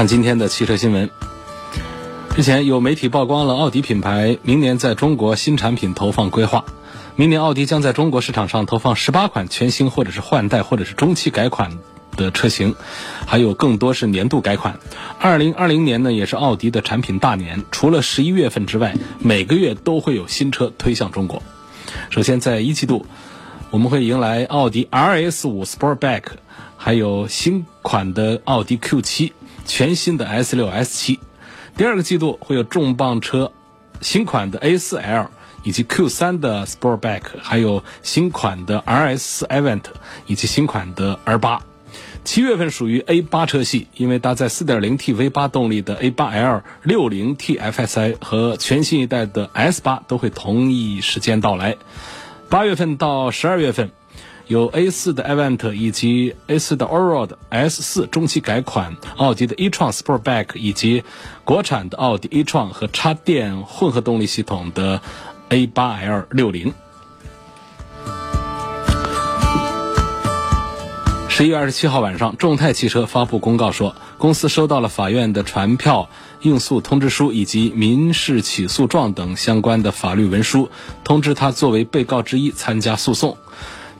看今天的汽车新闻。之前有媒体曝光了奥迪品牌明年在中国新产品投放规划。明年奥迪将在中国市场上投放十八款全新或者是换代或者是中期改款的车型，还有更多是年度改款。二零二零年呢，也是奥迪的产品大年，除了十一月份之外，每个月都会有新车推向中国。首先，在一季度，我们会迎来奥迪 RS 五 Sportback，还有新款的奥迪 Q 七。全新的 S 六、S 七，第二个季度会有重磅车，新款的 A 四 L 以及 Q 三的 Sportback，还有新款的 RS Event 以及新款的 R 八。七月份属于 A 八车系，因为搭载 4.0T V 八动力的 A 八 L、60T FSI 和全新一代的 S 八都会同一时间到来。八月份到十二月份。有 A4 的 Event 以及 A4 的 Allroad S4 中期改款，奥迪的 e-tron Sportback 以及国产的奥迪 e-tron 和插电混合动力系统的 A8L60。十一月二十七号晚上，众泰汽车发布公告说，公司收到了法院的传票、应诉通知书以及民事起诉状等相关的法律文书，通知他作为被告之一参加诉讼。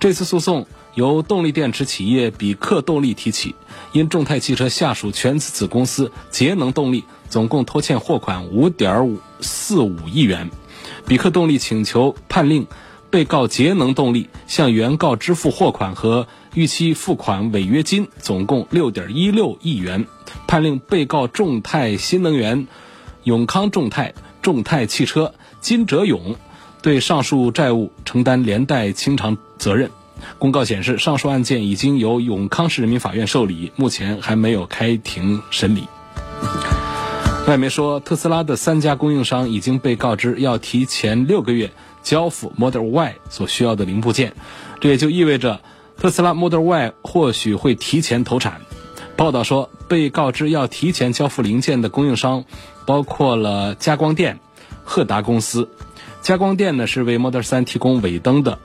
这次诉讼由动力电池企业比克动力提起，因众泰汽车下属全资子公司节能动力总共拖欠货款五点五四五亿元，比克动力请求判令被告节能动力向原告支付货款和逾期付款违约金总共六点一六亿元，判令被告众泰新能源、永康众泰、众泰汽车、金哲勇。对上述债务承担连带清偿责任。公告显示，上述案件已经由永康市人民法院受理，目前还没有开庭审理。外媒说，特斯拉的三家供应商已经被告知要提前六个月交付 Model Y 所需要的零部件，这也就意味着特斯拉 Model Y 或许会提前投产。报道说，被告知要提前交付零件的供应商包括了加光电、赫达公司。加光电呢是为 Model 3提供尾灯的，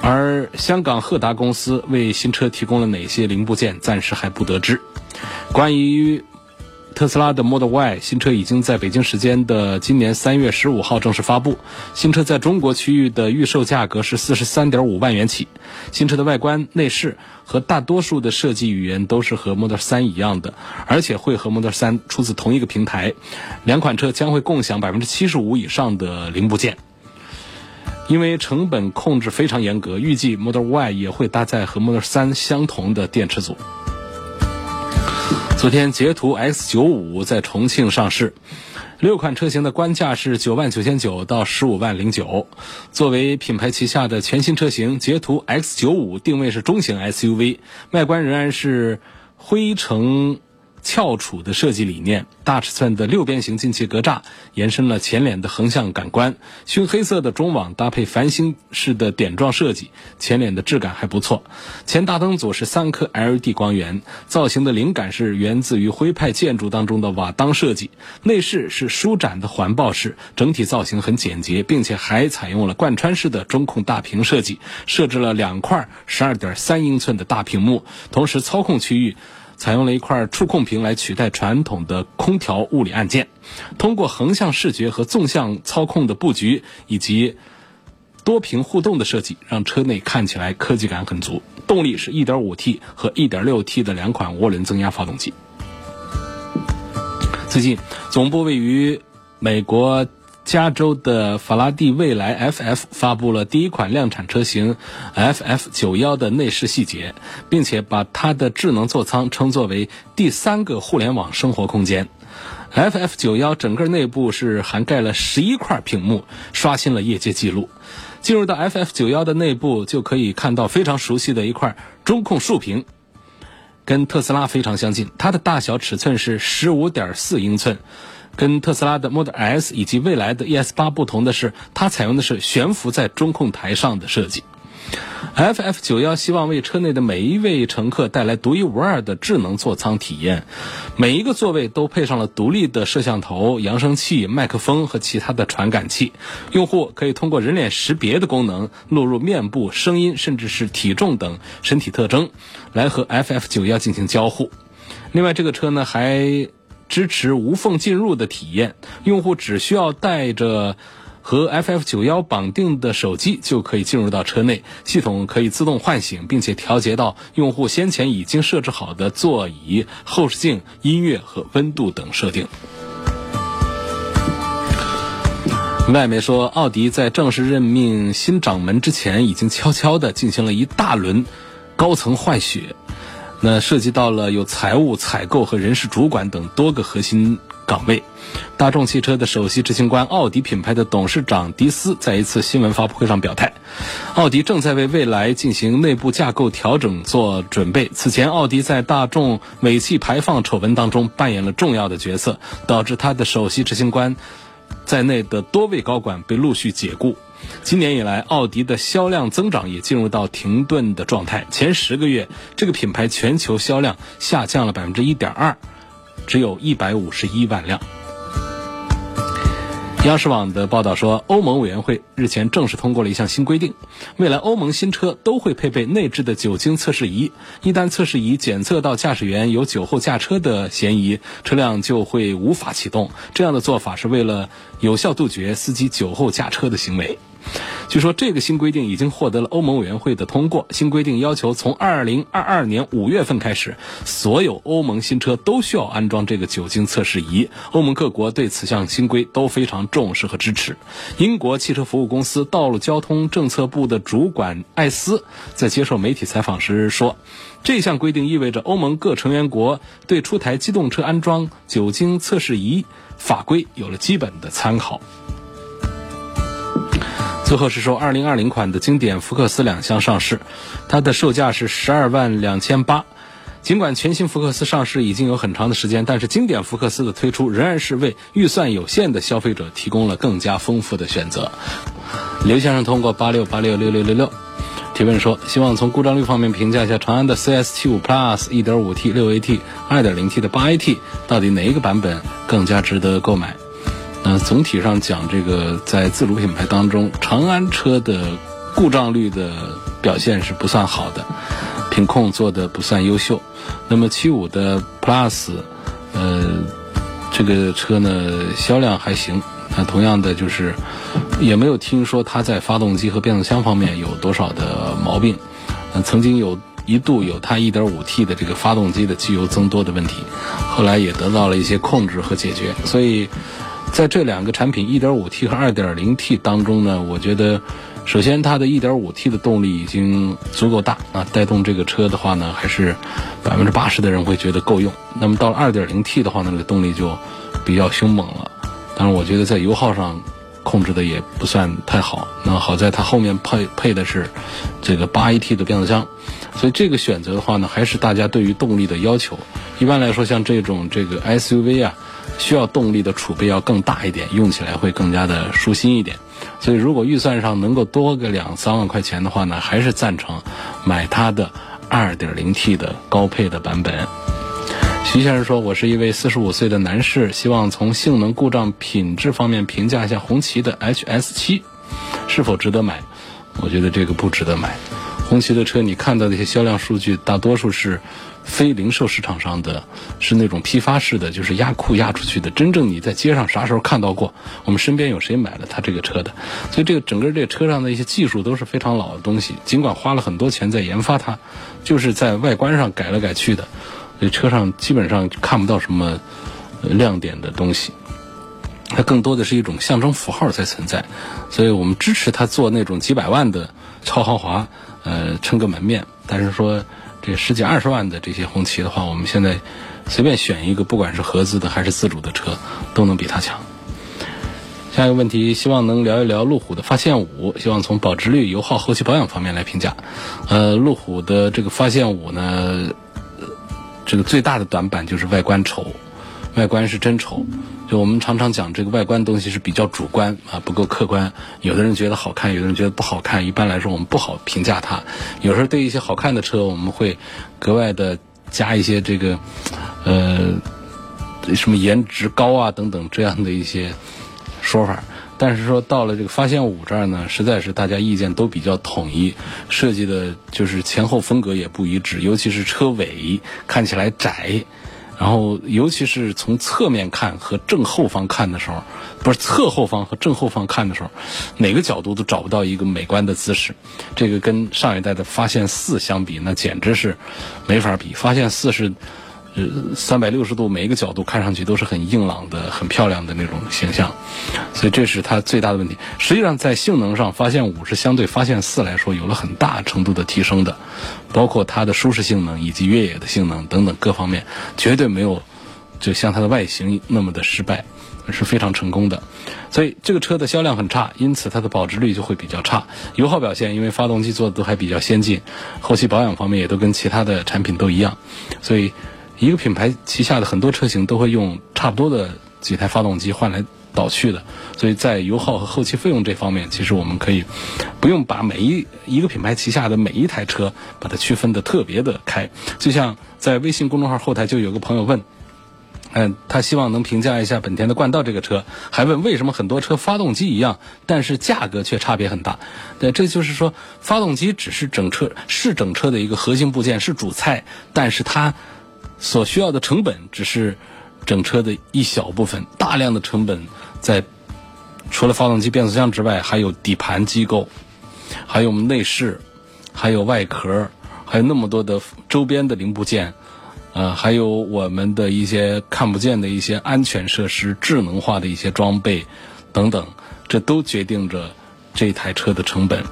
而香港赫达公司为新车提供了哪些零部件，暂时还不得知。关于特斯拉的 Model Y 新车已经在北京时间的今年三月十五号正式发布。新车在中国区域的预售价格是四十三点五万元起。新车的外观内饰和大多数的设计语言都是和 Model 3一样的，而且会和 Model 3出自同一个平台。两款车将会共享百分之七十五以上的零部件。因为成本控制非常严格，预计 Model Y 也会搭载和 Model 3相同的电池组。昨天，捷途 X 九五在重庆上市，六款车型的官价是九万九千九到十五万零九。作为品牌旗下的全新车型，捷途 X 九五定位是中型 SUV，外观仍然是灰橙。翘楚的设计理念，大尺寸的六边形进气格栅延伸了前脸的横向感官，熏黑色的中网搭配繁星式的点状设计，前脸的质感还不错。前大灯组是三颗 LED 光源，造型的灵感是源自于徽派建筑当中的瓦当设计。内饰是舒展的环抱式，整体造型很简洁，并且还采用了贯穿式的中控大屏设计，设置了两块十二点三英寸的大屏幕，同时操控区域。采用了一块触控屏来取代传统的空调物理按键，通过横向视觉和纵向操控的布局以及多屏互动的设计，让车内看起来科技感很足。动力是 1.5T 和 1.6T 的两款涡轮增压发动机。最近，总部位于美国。加州的法拉第未来 FF 发布了第一款量产车型 FF91 的内饰细节，并且把它的智能座舱称作为第三个互联网生活空间。FF91 整个内部是涵盖了十一块屏幕，刷新了业界记录。进入到 FF91 的内部，就可以看到非常熟悉的一块中控竖屏。跟特斯拉非常相近，它的大小尺寸是十五点四英寸。跟特斯拉的 Model S 以及未来的 ES 八不同的是，它采用的是悬浮在中控台上的设计。FF 九幺希望为车内的每一位乘客带来独一无二的智能座舱体验，每一个座位都配上了独立的摄像头、扬声器、麦克风和其他的传感器，用户可以通过人脸识别的功能录入面部、声音，甚至是体重等身体特征，来和 FF 九幺进行交互。另外，这个车呢还支持无缝进入的体验，用户只需要带着。和 FF 九幺绑定的手机就可以进入到车内，系统可以自动唤醒，并且调节到用户先前已经设置好的座椅、后视镜、音乐和温度等设定。外媒说，奥迪在正式任命新掌门之前，已经悄悄地进行了一大轮高层换血，那涉及到了有财务、采购和人事主管等多个核心。岗位，大众汽车的首席执行官、奥迪品牌的董事长迪斯在一次新闻发布会上表态，奥迪正在为未来进行内部架构调整做准备。此前，奥迪在大众尾气排放丑闻当中扮演了重要的角色，导致他的首席执行官在内的多位高管被陆续解雇。今年以来，奥迪的销量增长也进入到停顿的状态。前十个月，这个品牌全球销量下降了百分之一点二。只有一百五十一万辆。央视网的报道说，欧盟委员会日前正式通过了一项新规定，未来欧盟新车都会配备内置的酒精测试仪，一旦测试仪检测到驾驶员有酒后驾车的嫌疑，车辆就会无法启动。这样的做法是为了有效杜绝司机酒后驾车的行为。据说这个新规定已经获得了欧盟委员会的通过。新规定要求从二零二二年五月份开始，所有欧盟新车都需要安装这个酒精测试仪。欧盟各国对此项新规都非常重视和支持。英国汽车服务公司道路交通政策部的主管艾斯在接受媒体采访时说：“这项规定意味着欧盟各成员国对出台机动车安装酒精测试仪法规有了基本的参考。”最后是说，二零二零款的经典福克斯两厢上市，它的售价是十二万两千八。尽管全新福克斯上市已经有很长的时间，但是经典福克斯的推出仍然是为预算有限的消费者提供了更加丰富的选择。刘先生通过八六八六六六六六提问说，希望从故障率方面评价一下长安的 CS 七五 Plus 一点五 T 六 AT 二点零 T 的八 AT 到底哪一个版本更加值得购买？那总体上讲，这个在自主品牌当中，长安车的故障率的表现是不算好的，品控做的不算优秀。那么七五的 Plus，呃，这个车呢销量还行。那同样的就是，也没有听说它在发动机和变速箱方面有多少的毛病。嗯，曾经有一度有它 1.5T 的这个发动机的机油增多的问题，后来也得到了一些控制和解决。所以。在这两个产品 1.5T 和 2.0T 当中呢，我觉得，首先它的 1.5T 的动力已经足够大啊，带动这个车的话呢，还是百分之八十的人会觉得够用。那么到了 2.0T 的话呢，这个动力就比较凶猛了。当然，我觉得在油耗上控制的也不算太好。那好在它后面配配的是这个 8AT 的变速箱，所以这个选择的话呢，还是大家对于动力的要求。一般来说，像这种这个 SUV 啊。需要动力的储备要更大一点，用起来会更加的舒心一点。所以，如果预算上能够多个两三万块钱的话呢，还是赞成买它的 2.0T 的高配的版本。徐先生说：“我是一位四十五岁的男士，希望从性能、故障、品质方面评价一下红旗的 HS7 是否值得买。”我觉得这个不值得买。红旗的车，你看到那些销量数据，大多数是。非零售市场上的，是那种批发式的，就是压库压出去的。真正你在街上啥时候看到过？我们身边有谁买了他这个车的？所以这个整个这个车上的一些技术都是非常老的东西。尽管花了很多钱在研发它，就是在外观上改来改去的，所以车上基本上看不到什么亮点的东西。它更多的是一种象征符号在存在。所以我们支持他做那种几百万的超豪华，呃，撑个门面。但是说。这十几二十万的这些红旗的话，我们现在随便选一个，不管是合资的还是自主的车，都能比它强。下一个问题，希望能聊一聊路虎的发现五，希望从保值率、油耗、后期保养方面来评价。呃，路虎的这个发现五呢，这个最大的短板就是外观丑，外观是真丑。就我们常常讲这个外观东西是比较主观啊，不够客观。有的人觉得好看，有的人觉得不好看。一般来说，我们不好评价它。有时候对一些好看的车，我们会格外的加一些这个，呃，什么颜值高啊等等这样的一些说法。但是说到了这个发现五这儿呢，实在是大家意见都比较统一，设计的就是前后风格也不一致，尤其是车尾看起来窄。然后，尤其是从侧面看和正后方看的时候，不是侧后方和正后方看的时候，哪个角度都找不到一个美观的姿势。这个跟上一代的发现四相比，那简直是没法比。发现四是。呃，三百六十度每一个角度看上去都是很硬朗的、很漂亮的那种形象，所以这是它最大的问题。实际上，在性能上，发现五是相对发现四来说有了很大程度的提升的，包括它的舒适性能以及越野的性能等等各方面，绝对没有就像它的外形那么的失败，是非常成功的。所以这个车的销量很差，因此它的保值率就会比较差。油耗表现，因为发动机做的都还比较先进，后期保养方面也都跟其他的产品都一样，所以。一个品牌旗下的很多车型都会用差不多的几台发动机换来倒去的，所以在油耗和后期费用这方面，其实我们可以不用把每一一个品牌旗下的每一台车把它区分的特别的开。就像在微信公众号后台就有个朋友问，嗯，他希望能评价一下本田的冠道这个车，还问为什么很多车发动机一样，但是价格却差别很大。对，这就是说发动机只是整车是整车的一个核心部件，是主菜，但是它。所需要的成本只是整车的一小部分，大量的成本在除了发动机、变速箱之外，还有底盘机构，还有我们内饰，还有外壳，还有那么多的周边的零部件，呃，还有我们的一些看不见的一些安全设施、智能化的一些装备等等，这都决定着这台车的成本。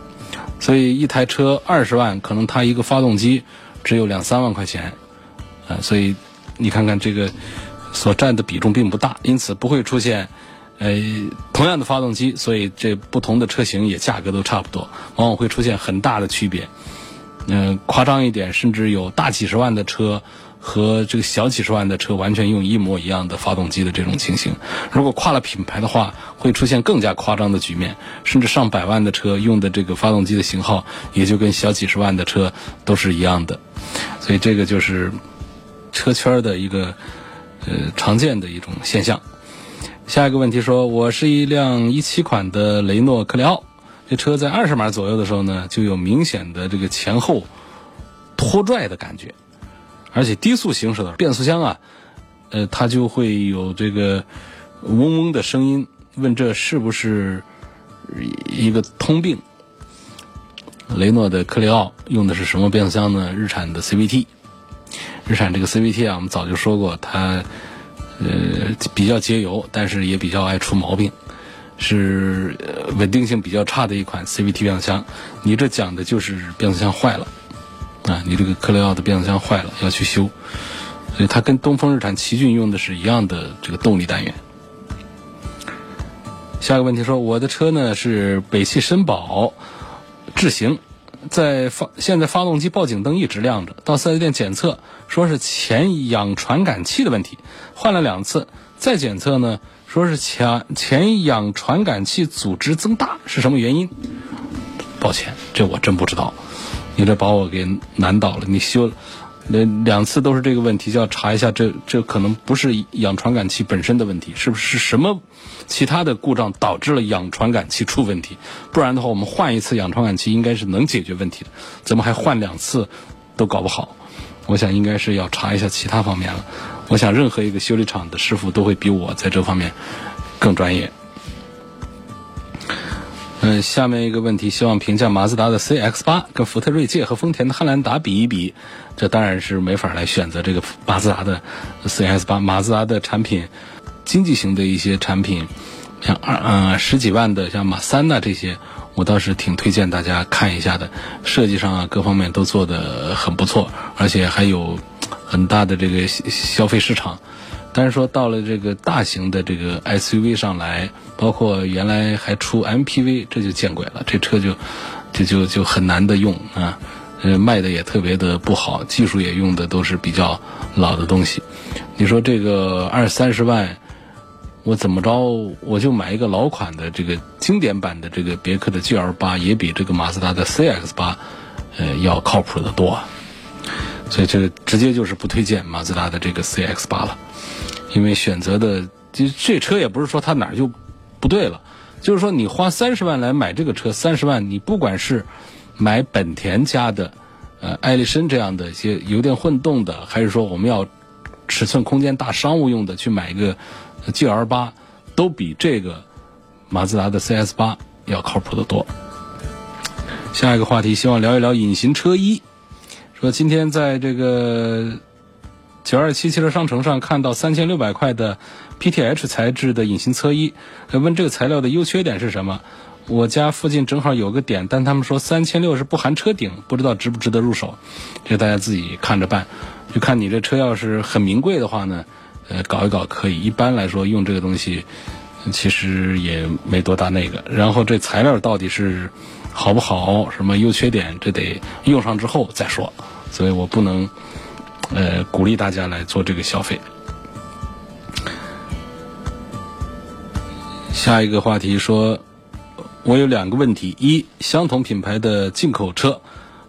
所以一台车二十万，可能它一个发动机只有两三万块钱。所以你看看这个所占的比重并不大，因此不会出现，呃，同样的发动机，所以这不同的车型也价格都差不多，往往会出现很大的区别。嗯，夸张一点，甚至有大几十万的车和这个小几十万的车完全用一模一样的发动机的这种情形。如果跨了品牌的话，会出现更加夸张的局面，甚至上百万的车用的这个发动机的型号也就跟小几十万的车都是一样的。所以这个就是。车圈的一个呃常见的一种现象。下一个问题说，我是一辆一七款的雷诺克雷奥，这车在二十码左右的时候呢，就有明显的这个前后拖拽的感觉，而且低速行驶的变速箱啊，呃，它就会有这个嗡嗡的声音。问这是不是一个通病？雷诺的克雷奥用的是什么变速箱呢？日产的 CVT。日产这个 CVT 啊，我们早就说过，它呃比较节油，但是也比较爱出毛病，是稳定性比较差的一款 CVT 变速箱。你这讲的就是变速箱坏了啊，你这个克雷奥的变速箱坏了要去修，所以它跟东风日产奇骏用的是一样的这个动力单元。下一个问题说，我的车呢是北汽绅宝智行。在发现在发动机报警灯一直亮着，到四 S 店检测说是前氧传感器的问题，换了两次，再检测呢说是前前氧传感器组织增大，是什么原因？抱歉，这我真不知道，你这把我给难倒了，你修。那两次都是这个问题，就要查一下，这这可能不是氧传感器本身的问题，是不是什么其他的故障导致了氧传感器出问题？不然的话，我们换一次氧传感器应该是能解决问题的，怎么还换两次都搞不好？我想应该是要查一下其他方面了。我想任何一个修理厂的师傅都会比我在这方面更专业。嗯，下面一个问题，希望评价马自达的 CX 八跟福特锐界和丰田的汉兰达比一比。这当然是没法来选择这个马自达的 CX 八。马自达的产品，经济型的一些产品，像二嗯十几万的像马三呐这些，我倒是挺推荐大家看一下的。设计上啊各方面都做的很不错，而且还有很大的这个消费市场。但是说到了这个大型的这个 SUV 上来，包括原来还出 MPV，这就见鬼了，这车就就就就很难的用啊。呃，卖的也特别的不好，技术也用的都是比较老的东西。你说这个二三十万，我怎么着我就买一个老款的这个经典版的这个别克的 GL 八，也比这个马自达的 CX 八，呃，要靠谱的多。所以这个直接就是不推荐马自达的这个 CX 八了，因为选择的这这车也不是说它哪儿就不对了，就是说你花三十万来买这个车，三十万你不管是买本田家的，呃，艾力绅这样的一些油电混动的，还是说我们要尺寸空间大、商务用的去买一个 G L 八，都比这个马自达的 C S 八要靠谱的多。下一个话题，希望聊一聊隐形车衣。说今天在这个九二七汽车商城上看到三千六百块的 P T H 材质的隐形车衣，问这个材料的优缺点是什么？我家附近正好有个点，但他们说三千六是不含车顶，不知道值不值得入手，这大家自己看着办。就看你这车要是很名贵的话呢，呃，搞一搞可以。一般来说用这个东西，其实也没多大那个。然后这材料到底是好不好，什么优缺点，这得用上之后再说。所以我不能，呃，鼓励大家来做这个消费。下一个话题说。我有两个问题：一，相同品牌的进口车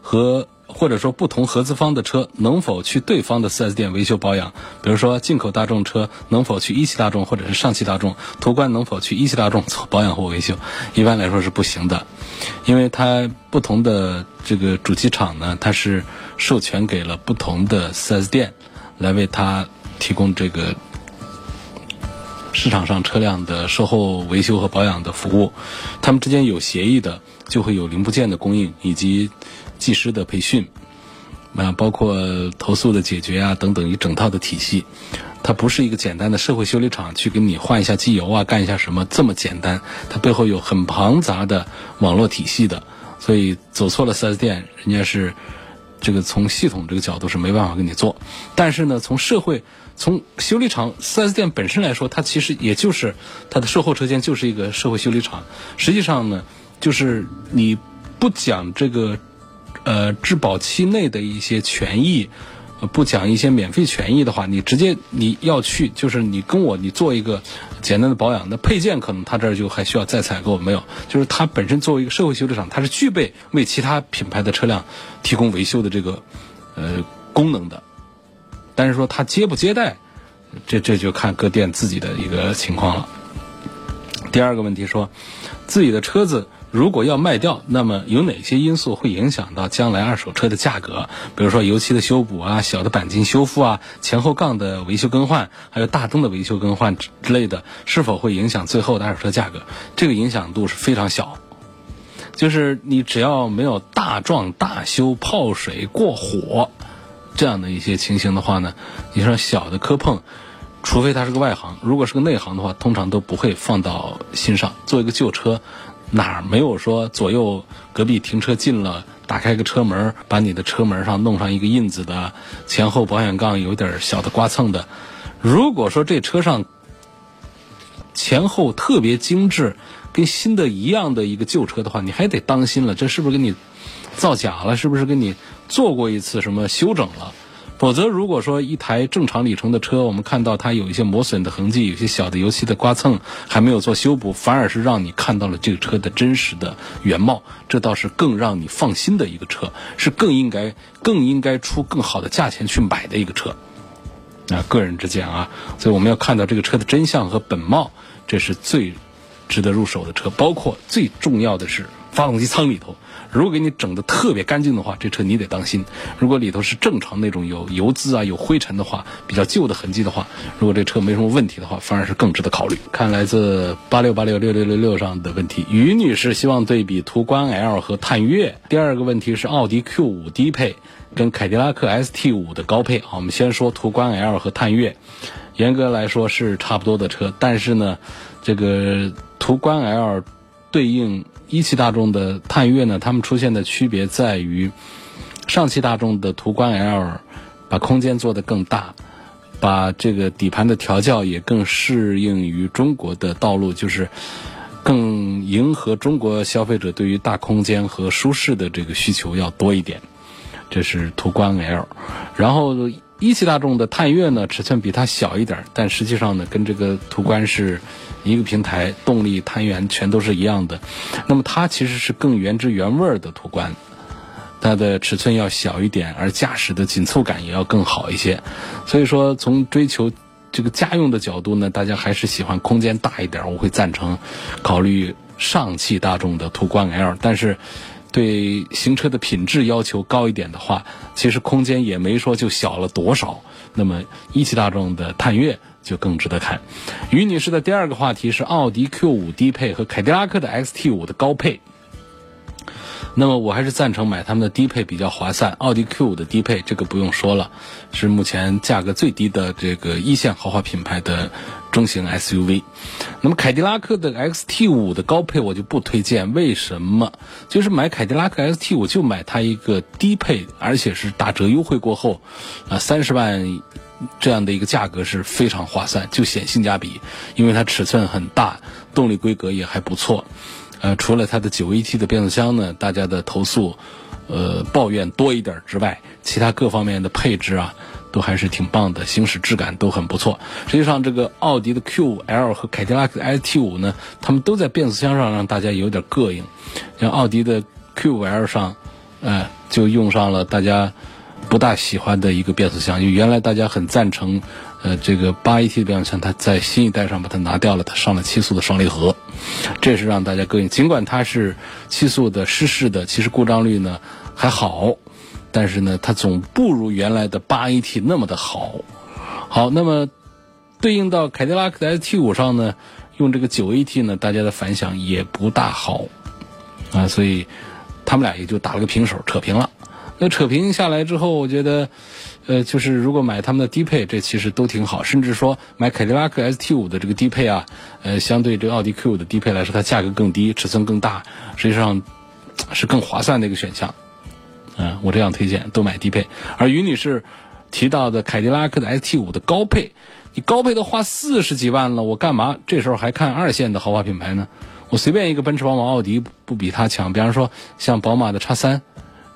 和或者说不同合资方的车，能否去对方的 4S 店维修保养？比如说进口大众车能否去一汽大众或者是上汽大众？途观能否去一汽大众做保养或维修？一般来说是不行的，因为它不同的这个主机厂呢，它是授权给了不同的 4S 店来为他提供这个。市场上车辆的售后维修和保养的服务，他们之间有协议的，就会有零部件的供应以及技师的培训，啊，包括投诉的解决啊等等一整套的体系。它不是一个简单的社会修理厂去给你换一下机油啊，干一下什么这么简单。它背后有很庞杂的网络体系的，所以走错了 4S 店，人家是这个从系统这个角度是没办法给你做。但是呢，从社会。从修理厂 4S 店本身来说，它其实也就是它的售后车间就是一个社会修理厂。实际上呢，就是你不讲这个呃质保期内的一些权益，不讲一些免费权益的话，你直接你要去就是你跟我你做一个简单的保养，那配件可能他这儿就还需要再采购，没有，就是它本身作为一个社会修理厂，它是具备为其他品牌的车辆提供维修的这个呃功能的。但是说他接不接待，这这就看各店自己的一个情况了。第二个问题说，自己的车子如果要卖掉，那么有哪些因素会影响到将来二手车的价格？比如说油漆的修补啊、小的钣金修复啊、前后杠的维修更换，还有大灯的维修更换之类的，是否会影响最后的二手车价格？这个影响度是非常小，就是你只要没有大撞大修、泡水过火。这样的一些情形的话呢，你说小的磕碰，除非它是个外行，如果是个内行的话，通常都不会放到心上。做一个旧车，哪没有说左右隔壁停车近了，打开个车门，把你的车门上弄上一个印子的，前后保险杠有点小的刮蹭的。如果说这车上前后特别精致，跟新的一样的一个旧车的话，你还得当心了，这是不是给你造假了？是不是给你？做过一次什么修整了，否则如果说一台正常里程的车，我们看到它有一些磨损的痕迹，有些小的油漆的刮蹭，还没有做修补，反而是让你看到了这个车的真实的原貌，这倒是更让你放心的一个车，是更应该更应该出更好的价钱去买的一个车。啊，个人之见啊，所以我们要看到这个车的真相和本貌，这是最值得入手的车。包括最重要的是发动机舱里头。如果给你整的特别干净的话，这车你得当心；如果里头是正常那种有油渍啊、有灰尘的话，比较旧的痕迹的话，如果这车没什么问题的话，反而是更值得考虑。看来自八六八六六六六六上的问题，于女士希望对比途观 L 和探岳。第二个问题是奥迪 Q 五低配跟凯迪拉克 ST 五的高配。好，我们先说途观 L 和探岳，严格来说是差不多的车，但是呢，这个途观 L 对应。一汽大众的探岳呢，它们出现的区别在于，上汽大众的途观 L 把空间做得更大，把这个底盘的调教也更适应于中国的道路，就是更迎合中国消费者对于大空间和舒适的这个需求要多一点。这是途观 L。然后一汽大众的探岳呢，尺寸比它小一点，但实际上呢，跟这个途观是一个平台，动力、探源全都是一样的。那么它其实是更原汁原味的途观。它的尺寸要小一点，而驾驶的紧凑感也要更好一些。所以说，从追求这个家用的角度呢，大家还是喜欢空间大一点。我会赞成考虑上汽大众的途观 L。但是，对行车的品质要求高一点的话，其实空间也没说就小了多少。那么，一汽大众的探岳就更值得看。于女士的第二个话题是奥迪 Q 五低配和凯迪拉克的 XT 五的高配。那么我还是赞成买他们的低配比较划算。奥迪 Q5 的低配，这个不用说了，是目前价格最低的这个一线豪华品牌的中型 SUV。那么凯迪拉克的 XT5 的高配我就不推荐，为什么？就是买凯迪拉克 XT5 就买它一个低配，而且是打折优惠过后，啊三十万这样的一个价格是非常划算，就显性价比，因为它尺寸很大，动力规格也还不错。呃，除了它的九 AT 的变速箱呢，大家的投诉、呃抱怨多一点之外，其他各方面的配置啊，都还是挺棒的，行驶质感都很不错。实际上，这个奥迪的 Q5L 和凯迪拉克的 ST5 呢，他们都在变速箱上让大家有点膈应。像奥迪的 Q5L 上，呃，就用上了大家不大喜欢的一个变速箱，就原来大家很赞成。呃，这个八 AT 的变速箱，它在新一代上把它拿掉了，它上了七速的双离合，这是让大家膈应。尽管它是七速的湿式的，其实故障率呢还好，但是呢，它总不如原来的八 AT 那么的好。好，那么对应到凯迪拉克的 ST5 上呢，用这个九 AT 呢，大家的反响也不大好啊，所以他们俩也就打了个平手，扯平了。那扯平下来之后，我觉得。呃，就是如果买他们的低配，这其实都挺好。甚至说买凯迪拉克 ST5 的这个低配啊，呃，相对这个奥迪 Q 五的低配来说，它价格更低，尺寸更大，实际上是更划算的一个选项。嗯，我这样推荐，都买低配。而于女士提到的凯迪拉克的 S T 五的高配，你高配都花四十几万了，我干嘛这时候还看二线的豪华品牌呢？我随便一个奔驰、宝马、奥迪不比它强。比方说像宝马的叉三，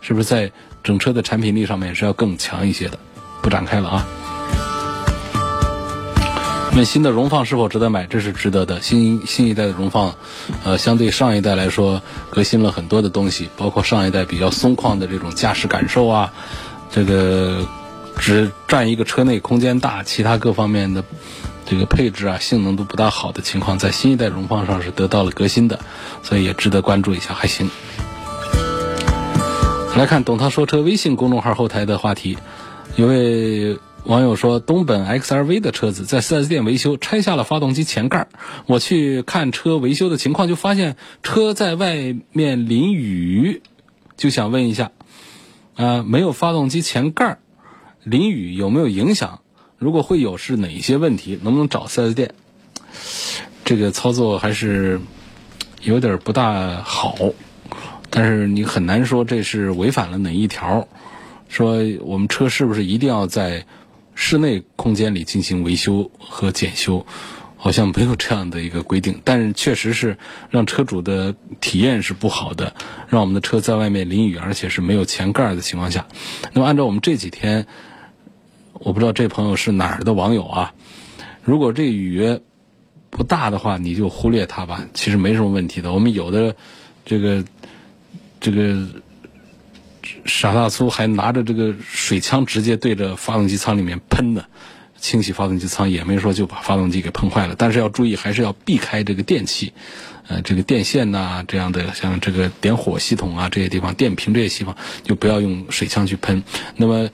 是不是在？整车的产品力上面是要更强一些的，不展开了啊。那新的荣放是否值得买？这是值得的。新新一代的荣放，呃，相对上一代来说革新了很多的东西，包括上一代比较松旷的这种驾驶感受啊，这个只占一个车内空间大，其他各方面的这个配置啊、性能都不大好的情况，在新一代荣放上是得到了革新的，所以也值得关注一下，还行。来看董涛说车微信公众号后台的话题，有位网友说，东本 XRV 的车子在 4S 店维修，拆下了发动机前盖我去看车维修的情况，就发现车在外面淋雨，就想问一下，啊，没有发动机前盖淋雨有没有影响？如果会有，是哪些问题？能不能找 4S 店？这个操作还是有点不大好。但是你很难说这是违反了哪一条，说我们车是不是一定要在室内空间里进行维修和检修？好像没有这样的一个规定。但是确实是让车主的体验是不好的，让我们的车在外面淋雨，而且是没有前盖的情况下。那么按照我们这几天，我不知道这朋友是哪儿的网友啊？如果这雨不大的话，你就忽略它吧，其实没什么问题的。我们有的这个。这个傻大粗还拿着这个水枪直接对着发动机舱里面喷的，清洗发动机舱也没说就把发动机给喷坏了。但是要注意，还是要避开这个电器，呃，这个电线呐这样的，像这个点火系统啊这些地方，电瓶这些地方就不要用水枪去喷。那么，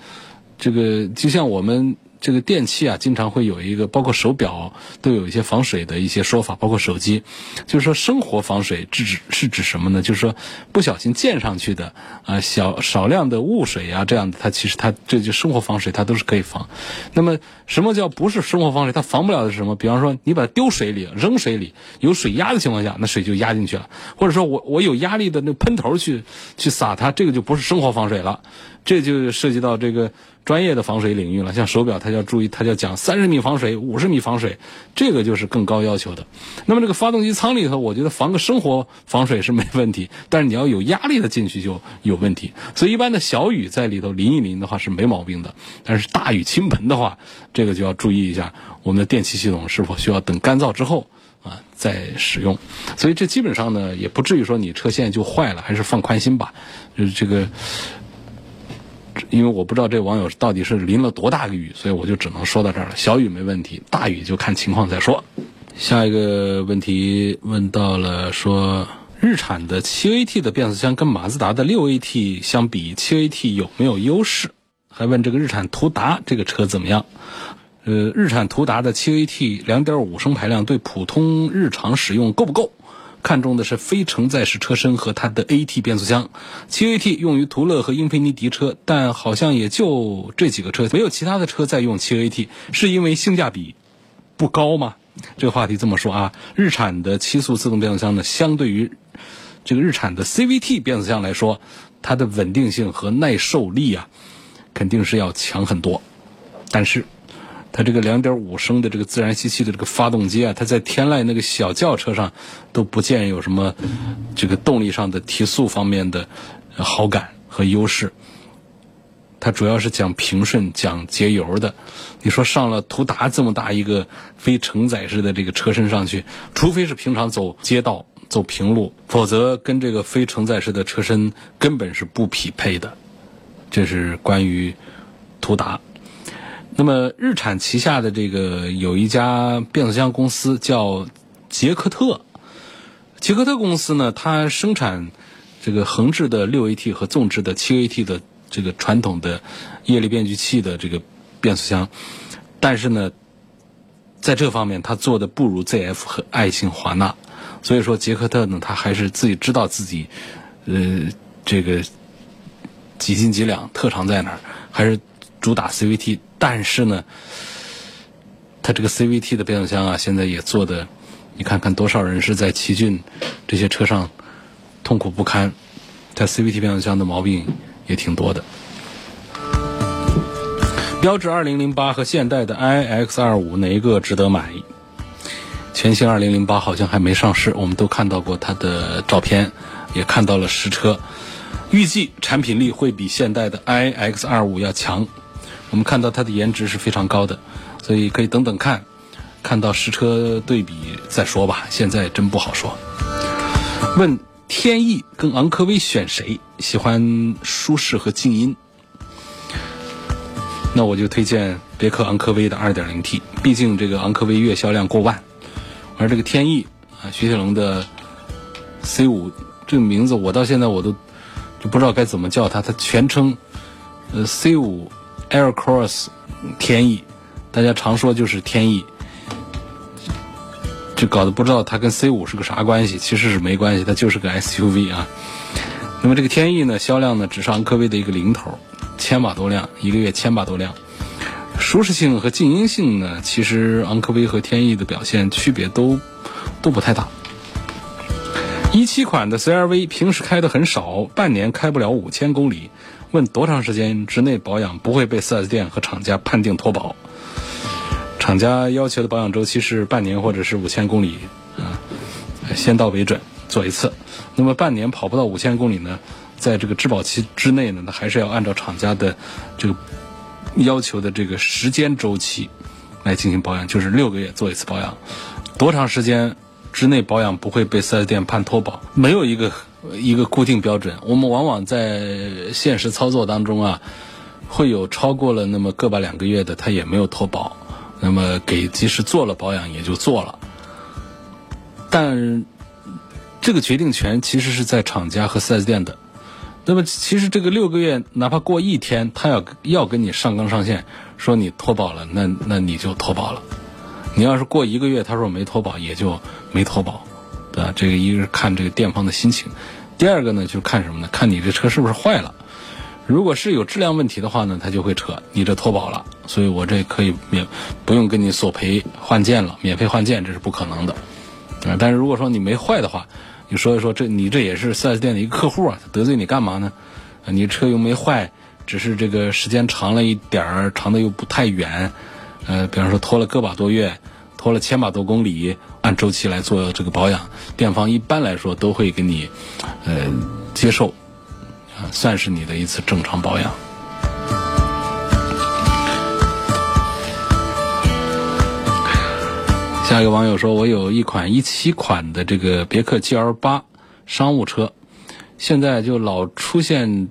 这个就像我们。这个电器啊，经常会有一个，包括手表都有一些防水的一些说法，包括手机，就是说生活防水是指是指什么呢？就是说不小心溅上去的啊，小少量的雾水啊，这样的，它其实它这就生活防水，它都是可以防。那么什么叫不是生活防水？它防不了的是什么？比方说你把它丢水里，扔水里有水压的情况下，那水就压进去了；或者说我我有压力的那喷头去去洒它，这个就不是生活防水了，这就涉及到这个专业的防水领域了，像手表，它要注意，它要讲三十米防水、五十米防水，这个就是更高要求的。那么这个发动机舱里头，我觉得防个生活防水是没问题，但是你要有压力的进去就有问题。所以一般的小雨在里头淋一淋的话是没毛病的，但是大雨倾盆的话，这个就要注意一下我们的电气系统是否需要等干燥之后啊再使用。所以这基本上呢也不至于说你车线就坏了，还是放宽心吧。就是这个。因为我不知道这网友到底是淋了多大个雨，所以我就只能说到这儿了。小雨没问题，大雨就看情况再说。下一个问题问到了说，日产的 7AT 的变速箱跟马自达的 6AT 相比，7AT 有没有优势？还问这个日产途达这个车怎么样？呃，日产途达的 7AT 2.5升排量对普通日常使用够不够？看中的是非承载式车身和它的 AT 变速箱，7AT 用于途乐和英菲尼迪车，但好像也就这几个车，没有其他的车在用 7AT，是因为性价比不高吗？这个话题这么说啊，日产的七速自动变速箱呢，相对于这个日产的 CVT 变速箱来说，它的稳定性和耐受力啊，肯定是要强很多，但是。它这个两点五升的这个自然吸气的这个发动机啊，它在天籁那个小轿车上都不见有什么这个动力上的提速方面的好感和优势。它主要是讲平顺、讲节油的。你说上了途达这么大一个非承载式的这个车身上去，除非是平常走街道、走平路，否则跟这个非承载式的车身根本是不匹配的。这是关于途达。那么，日产旗下的这个有一家变速箱公司叫捷克特。捷克特公司呢，它生产这个横置的六 AT 和纵置的七 AT 的这个传统的液力变矩器的这个变速箱，但是呢，在这方面它做的不如 ZF 和爱信华纳。所以说，捷克特呢，它还是自己知道自己呃这个几斤几两，特长在哪儿，还是主打 CVT。但是呢，它这个 CVT 的变速箱啊，现在也做的，你看看多少人是在奇骏这些车上痛苦不堪，它 CVT 变速箱的毛病也挺多的。标致2008和现代的 iX25 哪一个值得买？全新2008好像还没上市，我们都看到过它的照片，也看到了实车，预计产品力会比现代的 iX25 要强。我们看到它的颜值是非常高的，所以可以等等看，看到实车对比再说吧。现在真不好说。问天翼跟昂科威选谁？喜欢舒适和静音？那我就推荐别克昂科威的 2.0T，毕竟这个昂科威月销量过万，而这个天翼啊，雪铁龙的 C5 这个名字我到现在我都就不知道该怎么叫它，它全称呃 C5。Aircross 天翼，大家常说就是天翼，就搞得不知道它跟 C 五是个啥关系，其实是没关系，它就是个 SUV 啊。那么这个天翼呢，销量呢只是昂科威的一个零头，千把多辆，一个月千把多辆。舒适性和静音性呢，其实昂科威和天翼的表现区别都都不太大。一七款的 CRV 平时开的很少，半年开不了五千公里。问多长时间之内保养不会被 4S 店和厂家判定脱保？厂家要求的保养周期是半年或者是五千公里，啊，先到为准做一次。那么半年跑不到五千公里呢，在这个质保期之内呢，那还是要按照厂家的这个要求的这个时间周期来进行保养，就是六个月做一次保养。多长时间之内保养不会被 4S 店判脱保？没有一个。一个固定标准，我们往往在现实操作当中啊，会有超过了那么个把两个月的，他也没有脱保，那么给即使做了保养也就做了。但这个决定权其实是在厂家和 4S 店的。那么其实这个六个月，哪怕过一天，他要要跟你上纲上线说你脱保了，那那你就脱保了。你要是过一个月，他说没脱保，也就没脱保。啊？这个一个是看这个店方的心情，第二个呢就是看什么呢？看你这车是不是坏了。如果是有质量问题的话呢，他就会扯你这脱保了，所以我这可以免不用跟你索赔换件了，免费换件这是不可能的。啊，但是如果说你没坏的话，你说一说这你这也是 4S 店的一个客户啊，他得罪你干嘛呢？你车又没坏，只是这个时间长了一点儿，长的又不太远，呃，比方说拖了个把多月，拖了千把多公里，按周期来做这个保养，店方一般来说都会给你，呃，接受，啊，算是你的一次正常保养。下一个网友说：“我有一款一七款的这个别克 GL 八商务车，现在就老出现，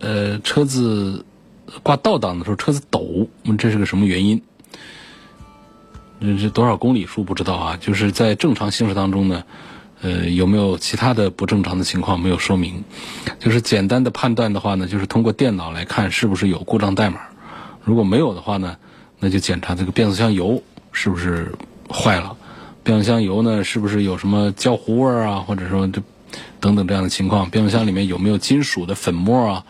呃，车子挂倒档的时候车子抖，问这是个什么原因？这是多少公里数不知道啊？就是在正常行驶当中呢，呃，有没有其他的不正常的情况没有说明？就是简单的判断的话呢，就是通过电脑来看是不是有故障代码，如果没有的话呢，那就检查这个变速箱油是不是。”坏了，变速箱油呢？是不是有什么焦糊味儿啊？或者说这等等这样的情况？变速箱里面有没有金属的粉末啊？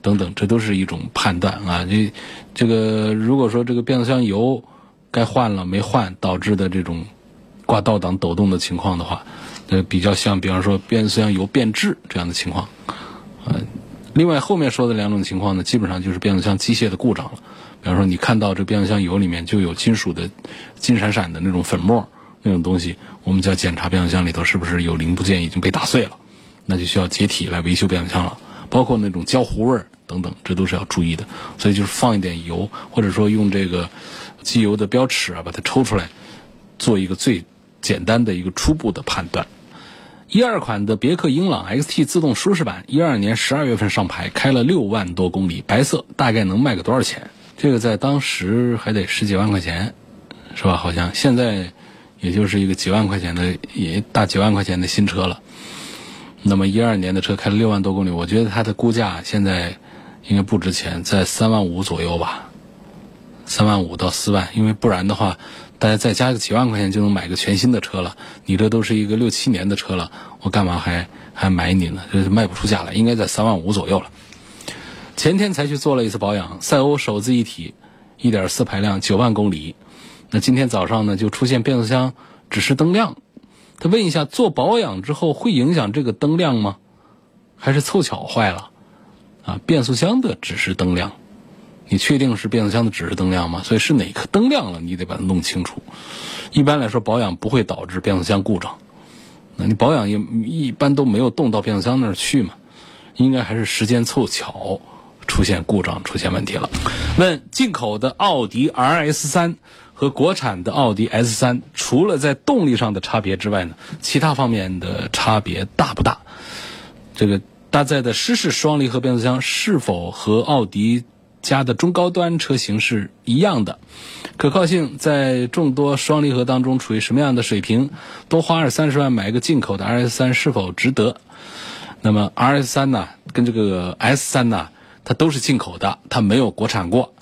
等等，这都是一种判断啊。这这个如果说这个变速箱油该换了没换，导致的这种挂倒档抖动的情况的话，呃，比较像比方说变速箱油变质这样的情况。呃，另外后面说的两种情况呢，基本上就是变速箱机械的故障了。比方说，你看到这变速箱油里面就有金属的、金闪闪的那种粉末那种东西，我们就要检查变速箱里头是不是有零部件已经被打碎了，那就需要解体来维修变速箱了。包括那种焦糊味儿等等，这都是要注意的。所以就是放一点油，或者说用这个机油的标尺啊，把它抽出来，做一个最简单的一个初步的判断。一二款的别克英朗 XT 自动舒适版，一二年十二月份上牌，开了六万多公里，白色，大概能卖个多少钱？这个在当时还得十几万块钱，是吧？好像现在也就是一个几万块钱的，也大几万块钱的新车了。那么一二年的车开了六万多公里，我觉得它的估价现在应该不值钱，在三万五左右吧，三万五到四万。因为不然的话，大家再加个几万块钱就能买个全新的车了。你这都是一个六七年的车了，我干嘛还还买你呢？就是卖不出价来，应该在三万五左右了。前天才去做了一次保养，赛欧手自一体，一点四排量，九万公里。那今天早上呢，就出现变速箱指示灯亮。他问一下，做保养之后会影响这个灯亮吗？还是凑巧坏了？啊，变速箱的指示灯亮，你确定是变速箱的指示灯亮吗？所以是哪颗灯亮了，你得把它弄清楚。一般来说，保养不会导致变速箱故障。那你保养也一般都没有动到变速箱那儿去嘛？应该还是时间凑巧。出现故障，出现问题了。问进口的奥迪 RS 三和国产的奥迪 S 三，除了在动力上的差别之外呢，其他方面的差别大不大？这个搭载的湿式双离合变速箱是否和奥迪家的中高端车型是一样的？可靠性在众多双离合当中处于什么样的水平？多花二三十万买一个进口的 RS 三是否值得？那么 RS 三呢，跟这个 S 三呢？它都是进口的，它没有国产过。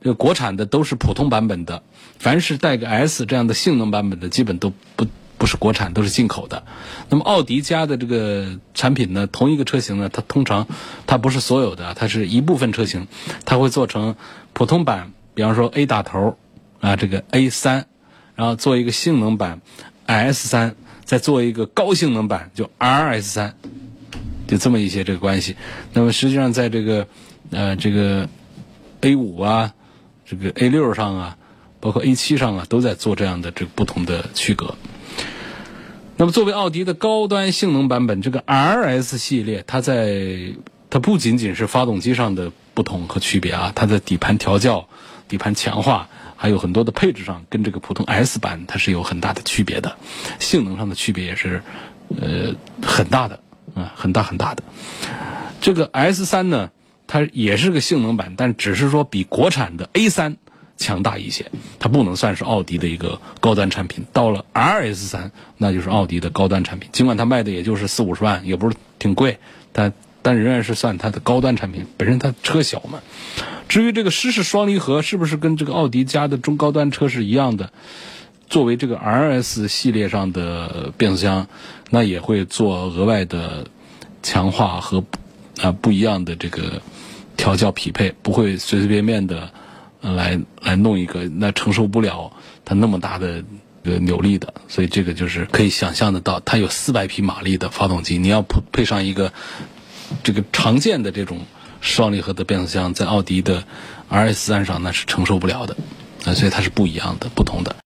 这个国产的都是普通版本的，凡是带个 S 这样的性能版本的，基本都不不是国产，都是进口的。那么奥迪家的这个产品呢，同一个车型呢，它通常它不是所有的，它是一部分车型，它会做成普通版，比方说 A 打头啊，这个 A 三，然后做一个性能版 S 三，再做一个高性能版就 RS 三。就这么一些这个关系，那么实际上在这个，呃，这个 A 五啊，这个 A 六上啊，包括 A 七上啊，都在做这样的这个不同的区隔。那么作为奥迪的高端性能版本，这个 RS 系列，它在它不仅仅是发动机上的不同和区别啊，它的底盘调教、底盘强化，还有很多的配置上，跟这个普通 S 版它是有很大的区别的，性能上的区别也是呃很大的。啊，很大很大的，这个 S 三呢，它也是个性能版，但只是说比国产的 A 三强大一些，它不能算是奥迪的一个高端产品。到了 RS 三，那就是奥迪的高端产品。尽管它卖的也就是四五十万，也不是挺贵，但但仍然是算它的高端产品。本身它车小嘛。至于这个湿式双离合是不是跟这个奥迪家的中高端车是一样的？作为这个 RS 系列上的变速箱，那也会做额外的强化和啊不一样的这个调教匹配，不会随随便便的来来弄一个，那承受不了它那么大的个扭力的。所以这个就是可以想象得到，它有四百匹马力的发动机，你要配配上一个这个常见的这种双离合的变速箱在奥迪的 RS 三上那是承受不了的，啊，所以它是不一样的、不同的。